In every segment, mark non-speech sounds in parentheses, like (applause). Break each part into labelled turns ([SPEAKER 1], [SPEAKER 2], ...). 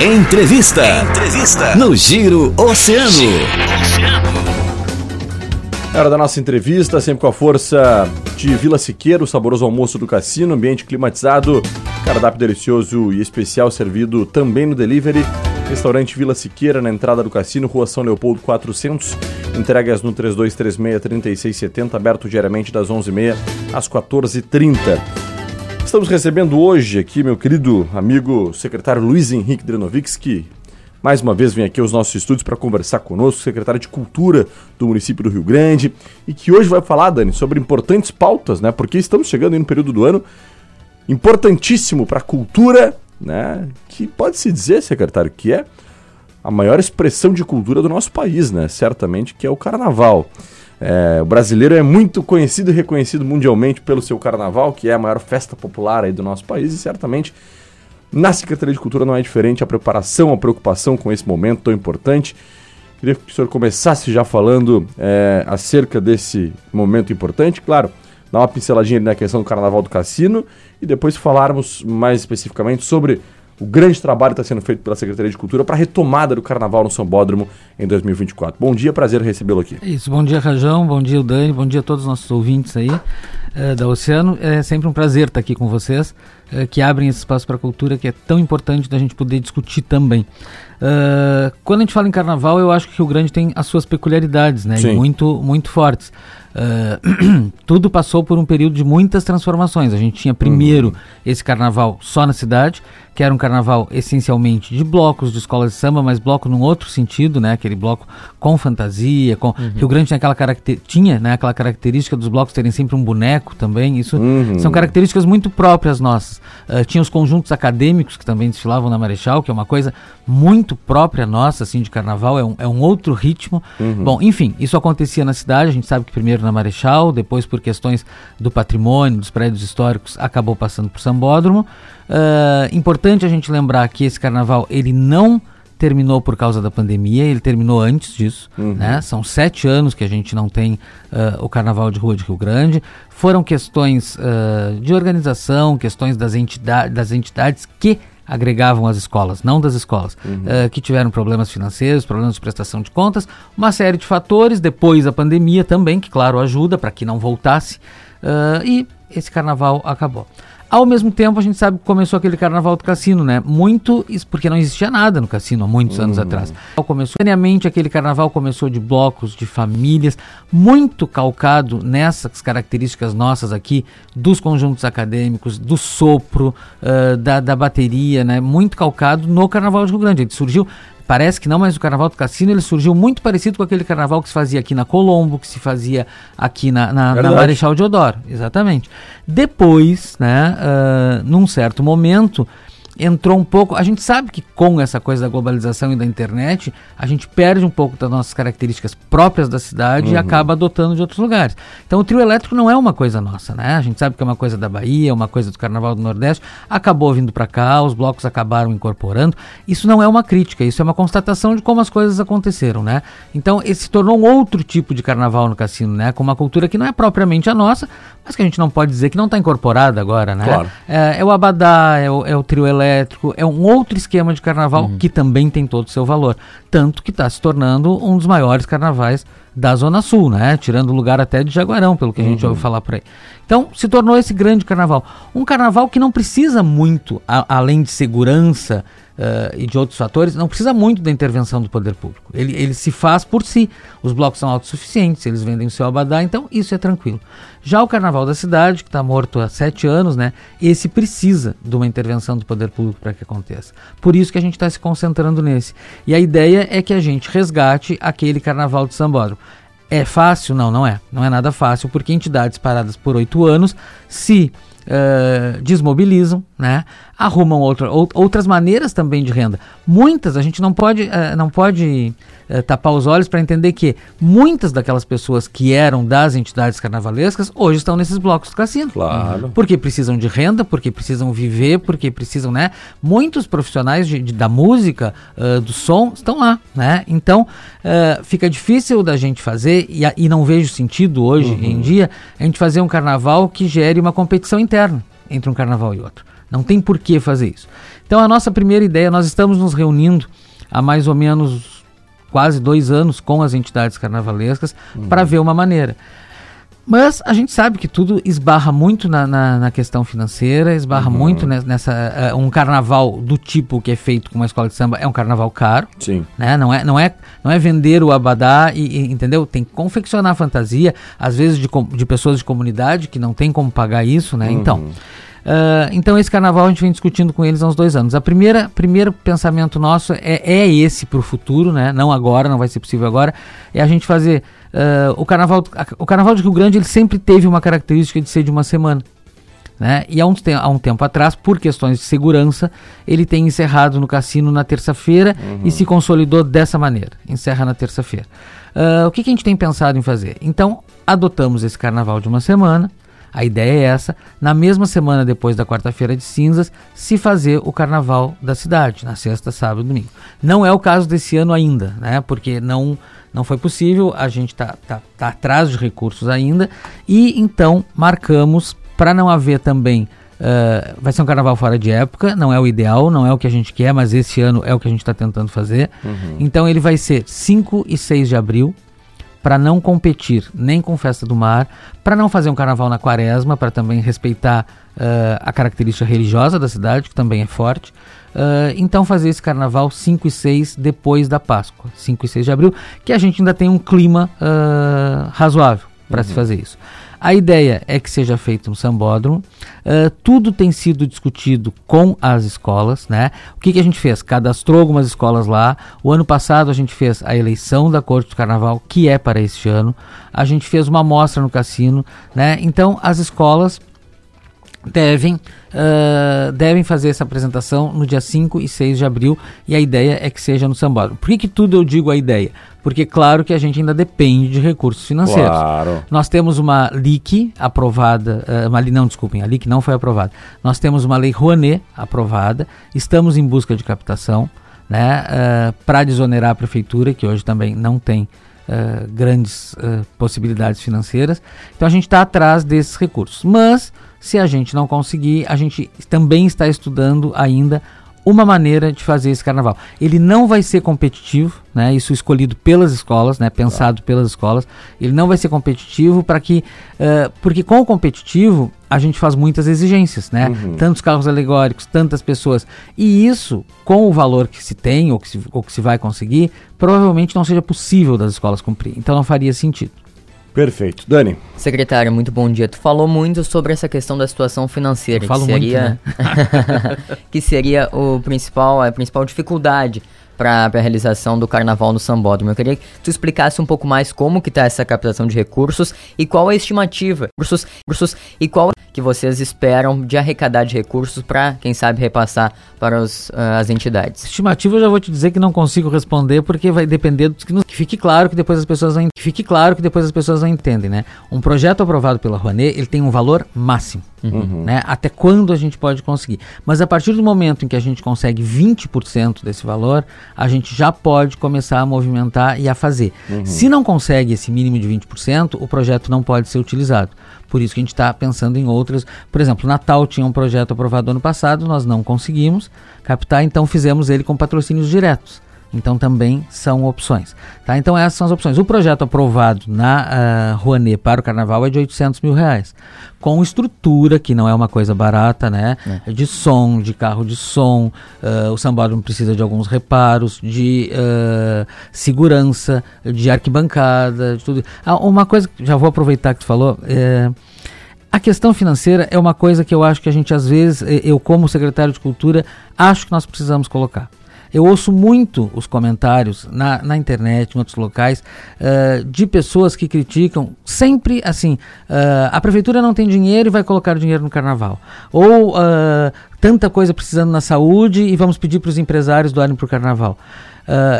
[SPEAKER 1] Entrevista. Entrevista. No Giro Oceano.
[SPEAKER 2] É hora da nossa entrevista, sempre com a força de Vila Siqueiro, saboroso almoço do cassino, ambiente climatizado, cardápio delicioso e especial servido também no delivery. Restaurante Vila Siqueira, na entrada do cassino, Rua São Leopoldo 400. Entregas no 3236-3670, aberto diariamente das 11h30 às 14h30. Estamos recebendo hoje aqui meu querido amigo secretário Luiz Henrique Drenovics, que mais uma vez vem aqui aos nossos estúdios para conversar conosco, secretário de Cultura do município do Rio Grande, e que hoje vai falar, Dani, sobre importantes pautas, né? Porque estamos chegando aí no período do ano importantíssimo para a cultura, né? Que pode-se dizer, secretário, que é a maior expressão de cultura do nosso país, né? Certamente que é o carnaval. É, o brasileiro é muito conhecido e reconhecido mundialmente pelo seu carnaval, que é a maior festa popular aí do nosso país, e certamente na Secretaria de Cultura não é diferente a preparação, a preocupação com esse momento tão importante. Queria que o senhor começasse já falando é, acerca desse momento importante, claro, dar uma pinceladinha na questão do Carnaval do Cassino e depois falarmos mais especificamente sobre o grande trabalho está sendo feito pela Secretaria de Cultura para a retomada do Carnaval no Sambódromo em 2024. Bom dia, prazer recebê-lo aqui.
[SPEAKER 3] É isso, bom dia Rajão, bom dia Dani, bom dia a todos os nossos ouvintes aí é, da Oceano. É sempre um prazer estar aqui com vocês, é, que abrem esse espaço para a cultura que é tão importante da gente poder discutir também. Uh, quando a gente fala em carnaval, eu acho que o Grande tem as suas peculiaridades, né? E muito, muito fortes. Uh, (clears throat) tudo passou por um período de muitas transformações. A gente tinha primeiro uhum. esse carnaval só na cidade, que era um carnaval essencialmente de blocos de escolas de samba, mas bloco num outro sentido, né? Aquele bloco com fantasia, com uhum. Rio Grande tinha aquela caracter... tinha, né, aquela característica dos blocos terem sempre um boneco também. Isso uhum. são características muito próprias nossas. Uh, tinha os conjuntos acadêmicos que também desfilavam na Marechal, que é uma coisa muito própria nossa, assim, de carnaval, é um, é um outro ritmo. Uhum. Bom, enfim, isso acontecia na cidade, a gente sabe que primeiro na Marechal, depois por questões do patrimônio, dos prédios históricos, acabou passando por Sambódromo. Uh, importante a gente lembrar que esse carnaval ele não terminou por causa da pandemia, ele terminou antes disso, uhum. né? São sete anos que a gente não tem uh, o Carnaval de Rua de Rio Grande. Foram questões uh, de organização, questões das, entidade, das entidades que agregavam as escolas, não das escolas, uhum. uh, que tiveram problemas financeiros, problemas de prestação de contas, uma série de fatores, depois a pandemia também, que claro ajuda para que não voltasse, e esse carnaval acabou. Ao mesmo tempo, a gente sabe que começou aquele carnaval do cassino, né? Muito, isso porque não existia nada no cassino há muitos anos uhum. atrás. Começou, aquele carnaval começou de blocos, de famílias, muito calcado nessas características nossas aqui, dos conjuntos acadêmicos, do sopro, uh, da, da bateria, né? Muito calcado no carnaval de Rio Grande. Ele surgiu Parece que não, mas o Carnaval do Cassino ele surgiu muito parecido com aquele carnaval que se fazia aqui na Colombo, que se fazia aqui na, na, na Marechal Deodoro. Exatamente. Depois, né, uh, num certo momento, entrou um pouco. A gente sabe que com essa coisa da globalização e da internet, a gente perde um pouco das nossas características próprias da cidade uhum. e acaba adotando de outros lugares. Então o trio elétrico não é uma coisa nossa, né? A gente sabe que é uma coisa da Bahia, uma coisa do Carnaval do Nordeste, acabou vindo para cá, os blocos acabaram incorporando. Isso não é uma crítica, isso é uma constatação de como as coisas aconteceram, né? Então esse se tornou um outro tipo de carnaval no cassino, né? Com uma cultura que não é propriamente a nossa, mas que a gente não pode dizer que não está incorporada agora, né? Claro. É, é, o abadá, é o, é o, trio elétrico, é um outro esquema de carnaval uhum. que também tem todo o seu valor. Tanto que está se tornando um dos maiores carnavais da Zona Sul, né? Tirando o lugar até de Jaguarão, pelo que a gente uhum. ouve falar por aí. Então, se tornou esse grande carnaval. Um carnaval que não precisa muito, a, além de segurança, uh, e de outros fatores, não precisa muito da intervenção do poder público. Ele, ele se faz por si. Os blocos são autossuficientes, eles vendem o seu abadá, então isso é tranquilo. Já o Carnaval da Cidade, que está morto há sete anos, né, esse precisa de uma intervenção do poder público para que aconteça. Por isso que a gente está se concentrando nesse. E a ideia é que a gente resgate aquele Carnaval de Sambódromo. É fácil? Não, não é. Não é nada fácil, porque entidades paradas por oito anos se uh, desmobilizam, né? Arrumam outra, ou, outras maneiras também de renda. Muitas, a gente não pode, uh, não pode uh, tapar os olhos para entender que muitas daquelas pessoas que eram das entidades carnavalescas hoje estão nesses blocos do cassino.
[SPEAKER 2] Claro.
[SPEAKER 3] Porque precisam de renda, porque precisam viver, porque precisam, né? Muitos profissionais de, de da música, uh, do som, estão lá, né? Então, fica difícil da gente fazer, e, e não vejo sentido hoje uhum. em dia, a gente fazer um carnaval que gere uma competição interna entre um carnaval e outro. Não tem por que fazer isso. Então a nossa primeira ideia, nós estamos nos reunindo há mais ou menos quase dois anos com as entidades carnavalescas uhum. para ver uma maneira. Mas a gente sabe que tudo esbarra muito na, na, na questão financeira, esbarra uhum. muito nessa. Uh, um carnaval do tipo que é feito com uma escola de samba é um carnaval caro.
[SPEAKER 2] Sim.
[SPEAKER 3] Né? Não, é, não, é, não é vender o abadá e, e entendeu? Tem que confeccionar fantasia, às vezes de, de pessoas de comunidade que não tem como pagar isso, né? Então, uhum. Então. Uh, então esse carnaval a gente vem discutindo com eles há uns dois anos. A primeira primeiro pensamento nosso é, é esse para o futuro, né? Não agora, não vai ser possível agora. É a gente fazer uh, o carnaval. O carnaval de Rio Grande ele sempre teve uma característica de ser de uma semana. Né? E há um, há um tempo atrás, por questões de segurança, ele tem encerrado no cassino na terça-feira uhum. e se consolidou dessa maneira. Encerra na terça-feira. Uh, o que, que a gente tem pensado em fazer? Então, adotamos esse carnaval de uma semana a ideia é essa, na mesma semana depois da quarta-feira de cinzas, se fazer o carnaval da cidade, na sexta, sábado e domingo. Não é o caso desse ano ainda, né? Porque não, não foi possível, a gente está tá, tá atrás de recursos ainda, e então marcamos, para não haver também Uh, vai ser um carnaval fora de época, não é o ideal, não é o que a gente quer, mas esse ano é o que a gente está tentando fazer. Uhum. Então ele vai ser 5 e 6 de abril, para não competir nem com Festa do Mar, para não fazer um carnaval na quaresma, para também respeitar uh, a característica religiosa da cidade, que também é forte. Uh, então fazer esse carnaval 5 e 6 depois da Páscoa, 5 e 6 de abril, que a gente ainda tem um clima uh, razoável para uhum. se fazer isso. A ideia é que seja feito no sambódromo. Uh, tudo tem sido discutido com as escolas, né? O que, que a gente fez? Cadastrou algumas escolas lá. O ano passado a gente fez a eleição da Corte do Carnaval, que é para este ano. A gente fez uma amostra no cassino, né? Então as escolas devem, uh, devem fazer essa apresentação no dia 5 e 6 de abril e a ideia é que seja no Sambódromo. Por que, que tudo eu digo a ideia? Porque claro que a gente ainda depende de recursos financeiros.
[SPEAKER 2] Claro.
[SPEAKER 3] Nós temos uma LIC aprovada, uh, uma, não, desculpem, a LIC não foi aprovada. Nós temos uma lei Rouanet aprovada, estamos em busca de captação né, uh, para desonerar a prefeitura, que hoje também não tem Uh, grandes uh, possibilidades financeiras. Então a gente está atrás desses recursos. Mas se a gente não conseguir, a gente também está estudando ainda uma maneira de fazer esse carnaval. Ele não vai ser competitivo, né? Isso escolhido pelas escolas, né? Pensado pelas escolas. Ele não vai ser competitivo para que, uh, porque com o competitivo a gente faz muitas exigências, né? Uhum. Tantos carros alegóricos, tantas pessoas. E isso, com o valor que se tem ou que se, ou que se vai conseguir, provavelmente não seja possível das escolas cumprir. Então não faria sentido.
[SPEAKER 2] Perfeito. Dani.
[SPEAKER 4] Secretário, muito bom dia. Tu falou muito sobre essa questão da situação financeira,
[SPEAKER 3] Eu falo
[SPEAKER 4] que seria
[SPEAKER 3] muito, né? (laughs)
[SPEAKER 4] que seria o principal, a principal dificuldade para a realização do carnaval no Sambódromo. Eu queria que tu explicasse um pouco mais como que está essa captação de recursos e qual a estimativa, recursos, recursos e qual que vocês esperam de arrecadar de recursos para, quem sabe, repassar para os, uh, as entidades?
[SPEAKER 3] Estimativa eu já vou te dizer que não consigo responder porque vai depender do que, que fique claro que depois as pessoas não, que fique claro que depois as pessoas não entendem, né? Um projeto aprovado pela Rouanet, ele tem um valor máximo, uhum. né? Até quando a gente pode conseguir? Mas a partir do momento em que a gente consegue 20% desse valor, a gente já pode começar a movimentar e a fazer. Uhum. Se não consegue esse mínimo de 20%, o projeto não pode ser utilizado. Por isso que a gente está pensando em outras. Por exemplo, Natal tinha um projeto aprovado ano passado, nós não conseguimos captar, então fizemos ele com patrocínios diretos. Então também são opções. Tá? Então essas são as opções. O projeto aprovado na uh, Rouanet para o Carnaval é de 800 mil reais. Com estrutura, que não é uma coisa barata, né? É. De som, de carro de som. Uh, o sambódromo precisa de alguns reparos, de uh, segurança, de arquibancada, de tudo. Ah, uma coisa, já vou aproveitar que tu falou. É, a questão financeira é uma coisa que eu acho que a gente, às vezes, eu como secretário de Cultura, acho que nós precisamos colocar. Eu ouço muito os comentários na, na internet, em outros locais, uh, de pessoas que criticam sempre assim: uh, a prefeitura não tem dinheiro e vai colocar dinheiro no carnaval. Ou uh, tanta coisa precisando na saúde e vamos pedir para os empresários doarem para o carnaval.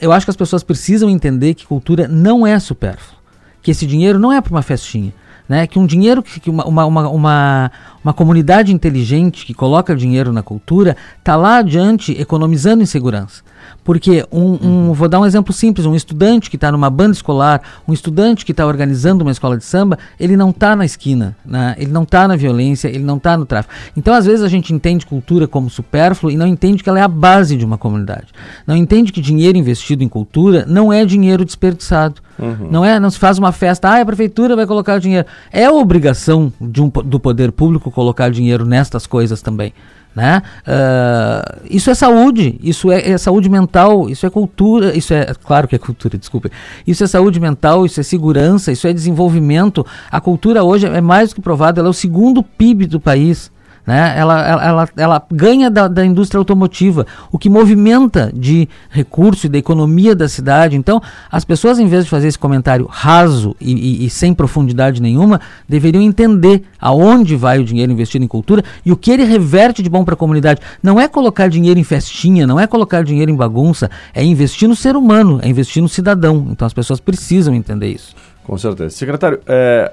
[SPEAKER 3] eu acho que as pessoas precisam entender que cultura não é supérfluo. Que esse dinheiro não é para uma festinha. Né, que um dinheiro, que uma, uma, uma, Uma comunidade inteligente que coloca dinheiro na cultura está lá adiante economizando em segurança. Porque um, um, vou dar um exemplo simples: um estudante que está numa banda escolar, um estudante que está organizando uma escola de samba, ele não está na esquina, né? ele não está na violência, ele não está no tráfico. Então, às vezes, a gente entende cultura como supérfluo e não entende que ela é a base de uma comunidade. Não entende que dinheiro investido em cultura não é dinheiro desperdiçado. Uhum. Não é, não se faz uma festa, ah, a prefeitura vai colocar dinheiro. É obrigação de um, do poder público colocar dinheiro nestas coisas também. Né? Uh, isso é saúde, isso é, é, saúde mental, isso é cultura, isso é claro que é cultura, desculpe. Isso é saúde mental, isso é segurança, isso é desenvolvimento. A cultura hoje é mais do que provado, ela é o segundo PIB do país. Né? Ela, ela, ela, ela ganha da, da, indústria automotiva, o que movimenta de recurso e da economia da cidade. Então, as pessoas, em vez de fazer esse comentário raso e, e, e sem profundidade nenhuma, deveriam entender aonde vai o dinheiro investido em cultura e o que ele reverte de bom para a comunidade. Não é colocar dinheiro em festinha, não é colocar dinheiro em bagunça, é investir no ser humano, é investir no cidadão. Então, as pessoas precisam entender isso.
[SPEAKER 2] Com certeza. Secretário, é,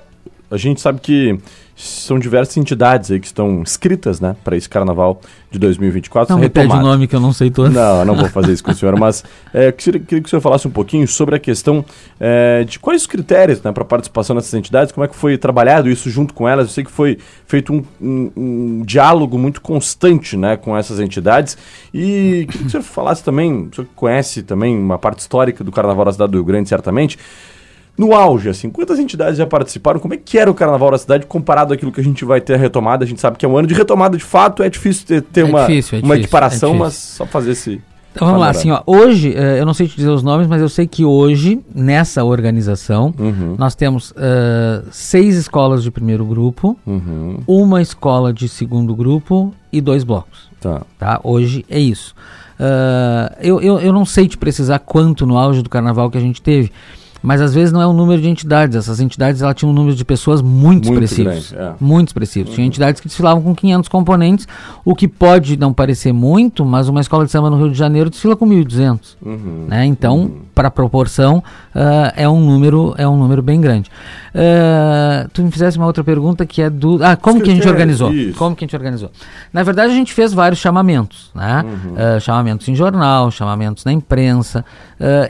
[SPEAKER 2] a gente sabe que são diversas entidades aí que estão inscritas, né, para esse carnaval de 2024.
[SPEAKER 3] Não me pede o nome que eu não sei todo.
[SPEAKER 2] Não, não vou fazer isso com o senhor, mas é, queria, queria, que o senhor falasse um pouquinho sobre a questão é, de quais os critérios né, para participação nessas entidades, como é que foi trabalhado isso junto com elas. Eu sei que foi feito um, um, um diálogo muito constante né, com essas entidades e queria que o senhor falasse também, o senhor conhece também uma parte histórica do Carnaval da cidade do Rio Grande, certamente, no auge, assim, quantas entidades já participaram? Como é que era o Carnaval da cidade comparado àquilo que a gente vai ter a retomada? A gente sabe que é um ano de retomada de fato, é difícil ter, ter é uma, difícil, é uma difícil, equiparação, é mas só fazer esse...
[SPEAKER 3] Então vamos lá, assim, ó, hoje, uh, eu não sei te dizer os nomes, mas eu sei que hoje, nessa organização, uhum. nós temos uh, seis escolas de primeiro grupo, uhum. uma escola de segundo grupo e dois blocos. Tá. tá? Hoje é isso. Uh, eu, eu, eu não sei te precisar quanto no auge do carnaval que a gente teve, mas às vezes não é um número de entidades. Essas entidades ela tinham um número de pessoas muito, muito expressivos. Grande, é. Muito expressivos. Uhum. Tinha entidades que desfilavam com 500 componentes, o que pode não parecer muito, mas uma escola de samba no Rio de Janeiro desfila com 1.200. Uhum. Né? Então, uhum. para proporção, uh, é, um número, é um número bem grande. Uh, tu me fizesse uma outra pergunta que é do. Ah, como que a gente organizou? Isso. Como que a gente organizou? Na verdade, a gente fez vários chamamentos, né? Uh, chamamentos em jornal, chamamentos na imprensa,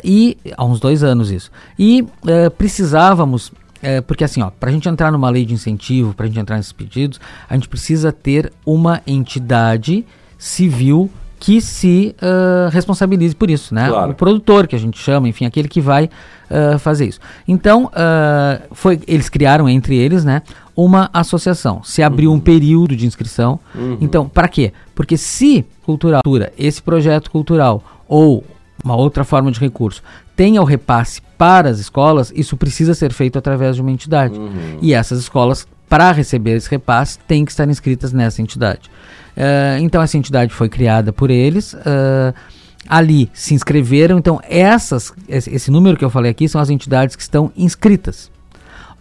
[SPEAKER 3] e há uns dois anos isso. E uh, precisávamos, uh, porque assim, ó, para a gente entrar numa lei de incentivo, para a gente entrar nesses pedidos, a gente precisa ter uma entidade civil que se uh, responsabilize por isso, né? Claro. O produtor que a gente chama, enfim, aquele que vai uh, fazer isso. Então, uh, foi, eles criaram entre eles, né, uma associação. Se abriu uhum. um período de inscrição. Uhum. Então, para quê? Porque se cultural, esse projeto cultural ou uma outra forma de recurso tenha o repasse para as escolas, isso precisa ser feito através de uma entidade. Uhum. E essas escolas, para receber esse repasse, têm que estar inscritas nessa entidade. Uh, então, essa entidade foi criada por eles. Uh, ali se inscreveram. Então, essas, esse, esse número que eu falei aqui são as entidades que estão inscritas.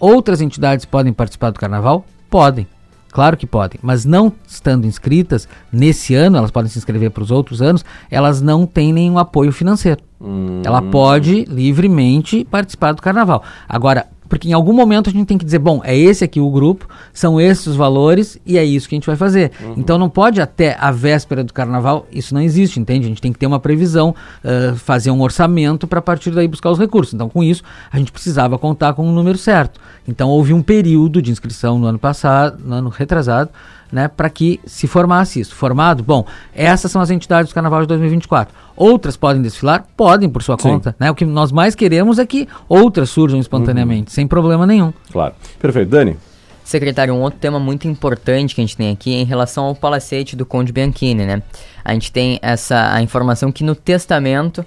[SPEAKER 3] Outras entidades podem participar do carnaval? Podem. Claro que podem, mas não estando inscritas nesse ano, elas podem se inscrever para os outros anos, elas não têm nenhum apoio financeiro. Hum. Ela pode livremente participar do carnaval. Agora, porque em algum momento a gente tem que dizer, bom, é esse aqui o grupo, são esses os valores e é isso que a gente vai fazer. Uhum. Então não pode até a véspera do carnaval, isso não existe, entende? A gente tem que ter uma previsão, uh, fazer um orçamento para a partir daí buscar os recursos. Então com isso a gente precisava contar com um número certo. Então houve um período de inscrição no ano passado, no ano retrasado, né, para que se formasse isso. Formado, bom, essas são as entidades do Carnaval de 2024. Outras podem desfilar? Podem, por sua Sim. conta. Né? O que nós mais queremos é que outras surjam espontaneamente, uhum. sem problema nenhum.
[SPEAKER 2] Claro. Perfeito. Dani?
[SPEAKER 4] Secretário, um outro tema muito importante que a gente tem aqui é em relação ao palacete do Conde Bianchini, né? A gente tem essa a informação que no testamento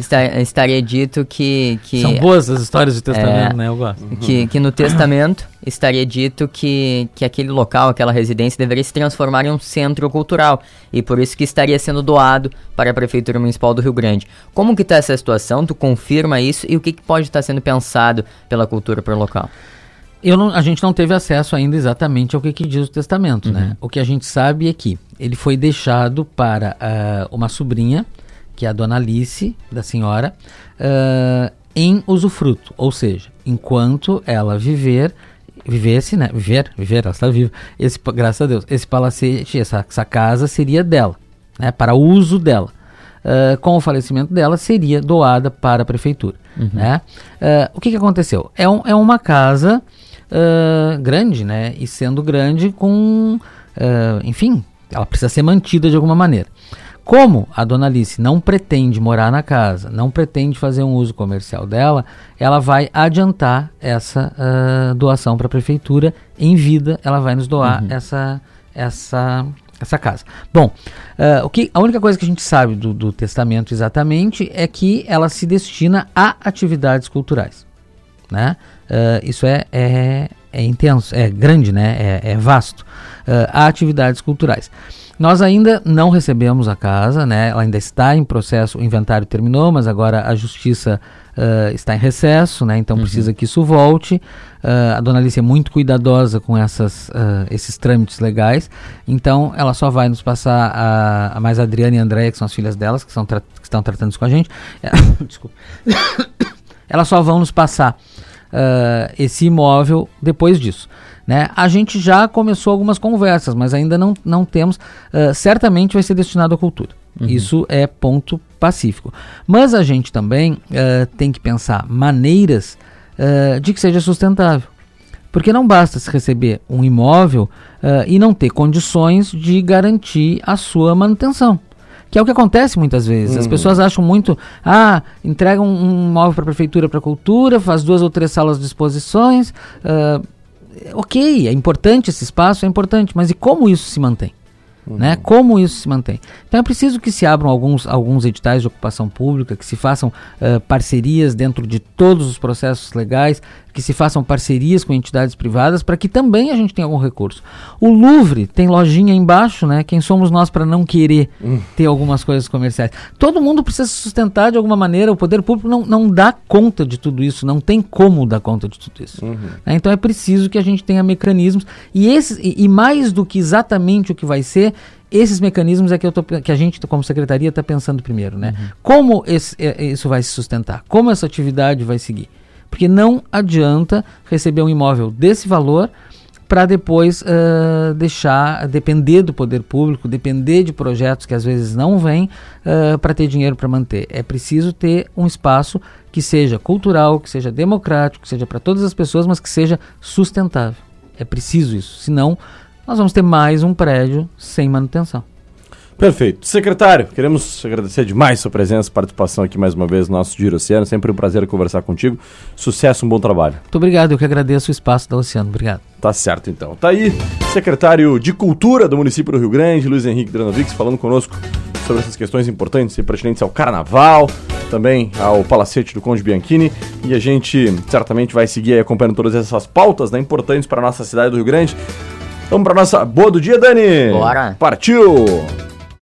[SPEAKER 4] Está, estaria dito que, que.
[SPEAKER 3] São boas as histórias de testamento, é, né? Eu gosto.
[SPEAKER 4] Que, que no testamento estaria dito que, que aquele local, aquela residência, deveria se transformar em um centro cultural. E por isso que estaria sendo doado para a Prefeitura Municipal do Rio Grande. Como que está essa situação? Tu confirma isso? E o que, que pode estar sendo pensado pela cultura para o local?
[SPEAKER 3] Eu não, a gente não teve acesso ainda exatamente ao que, que diz o testamento, né? uhum. né? O que a gente sabe é que ele foi deixado para uh, uma sobrinha que é a dona Alice, da senhora, uh, em usufruto. Ou seja, enquanto ela viver, vivesse, né? Viver, viver, ela está viva. Esse, graças a Deus, esse palacete, essa, essa casa seria dela, né? Para uso dela. Uh, com o falecimento dela, seria doada para a prefeitura. Uhum. Né? Uh, o que, que aconteceu? É, um, é uma casa uh, grande, né? E sendo grande com. enfim, ela precisa ser mantida de alguma maneira. Como a dona Alice não pretende morar na casa, não pretende fazer um uso comercial dela, ela vai adiantar essa uh, doação para a prefeitura em vida. Ela vai nos doar uhum. essa, essa, essa casa. Bom, uh, o que, a única coisa que a gente sabe do, do testamento exatamente é que ela se destina a atividades culturais. Né? Uh, isso é, é, é, intenso, é grande, né? é, é vasto. a atividades culturais. Nós ainda não recebemos a casa, né? Ela ainda está em processo, o inventário terminou, mas agora a justiça uh, está em recesso, né? Então uhum. precisa que isso volte. Uh, a dona Alice é muito cuidadosa com essas, uh, esses trâmites legais, então ela só vai nos passar a, a mais a Adriana e a Andréia, que são as filhas delas, que, são que estão tratando isso com a gente. (coughs) Desculpa. (coughs) Elas só vão nos passar esse imóvel depois disso. Né? A gente já começou algumas conversas, mas ainda não, não temos. Uh, certamente vai ser destinado à cultura. Uhum. Isso é ponto pacífico. Mas a gente também uh, tem que pensar maneiras uh, de que seja sustentável. Porque não basta se receber um imóvel e não ter condições de garantir a sua manutenção que é o que acontece muitas vezes. Uhum. As pessoas acham muito, ah, entregam um imóvel para a prefeitura, para a cultura, faz duas ou três salas de exposições, uh, ok, é importante esse espaço, é importante, mas e como isso se mantém? Uhum. Né? Como isso se mantém? Então é preciso que se abram alguns, alguns editais de ocupação pública, que se façam uh, parcerias dentro de todos os processos legais, que se façam parcerias com entidades privadas para que também a gente tenha algum recurso. O Louvre tem lojinha embaixo, né? Quem somos nós para não querer hum. ter algumas coisas comerciais? Todo mundo precisa se sustentar de alguma maneira. O poder público não, não dá conta de tudo isso, não tem como dar conta de tudo isso. Uhum. Né? Então é preciso que a gente tenha mecanismos e, esses, e, e mais do que exatamente o que vai ser, esses mecanismos é que, eu tô, que a gente, como secretaria, está pensando primeiro, né? Uhum. Como esse, é, isso vai se sustentar? Como essa atividade vai seguir? Porque não adianta receber um imóvel desse valor para depois uh, deixar depender do poder público, depender de projetos que às vezes não vêm uh, para ter dinheiro para manter. É preciso ter um espaço que seja cultural, que seja democrático, que seja para todas as pessoas, mas que seja sustentável. É preciso isso, senão nós vamos ter mais um prédio sem manutenção.
[SPEAKER 2] Perfeito. Secretário, queremos agradecer demais sua presença e participação aqui mais uma vez no nosso Giro Oceano. Sempre um prazer conversar contigo. Sucesso, um bom trabalho.
[SPEAKER 3] Muito obrigado, eu que agradeço o espaço da Oceano. Obrigado.
[SPEAKER 2] Tá certo, então. Tá aí, secretário de Cultura do município do Rio Grande, Luiz Henrique Dranovics, falando conosco sobre essas questões importantes e pertinentes ao Carnaval, também ao Palacete do Conde Bianchini. E a gente certamente vai seguir acompanhando todas essas pautas né, importantes para a nossa cidade do Rio Grande. Vamos para nossa boa do dia, Dani?
[SPEAKER 4] Bora.
[SPEAKER 2] Partiu!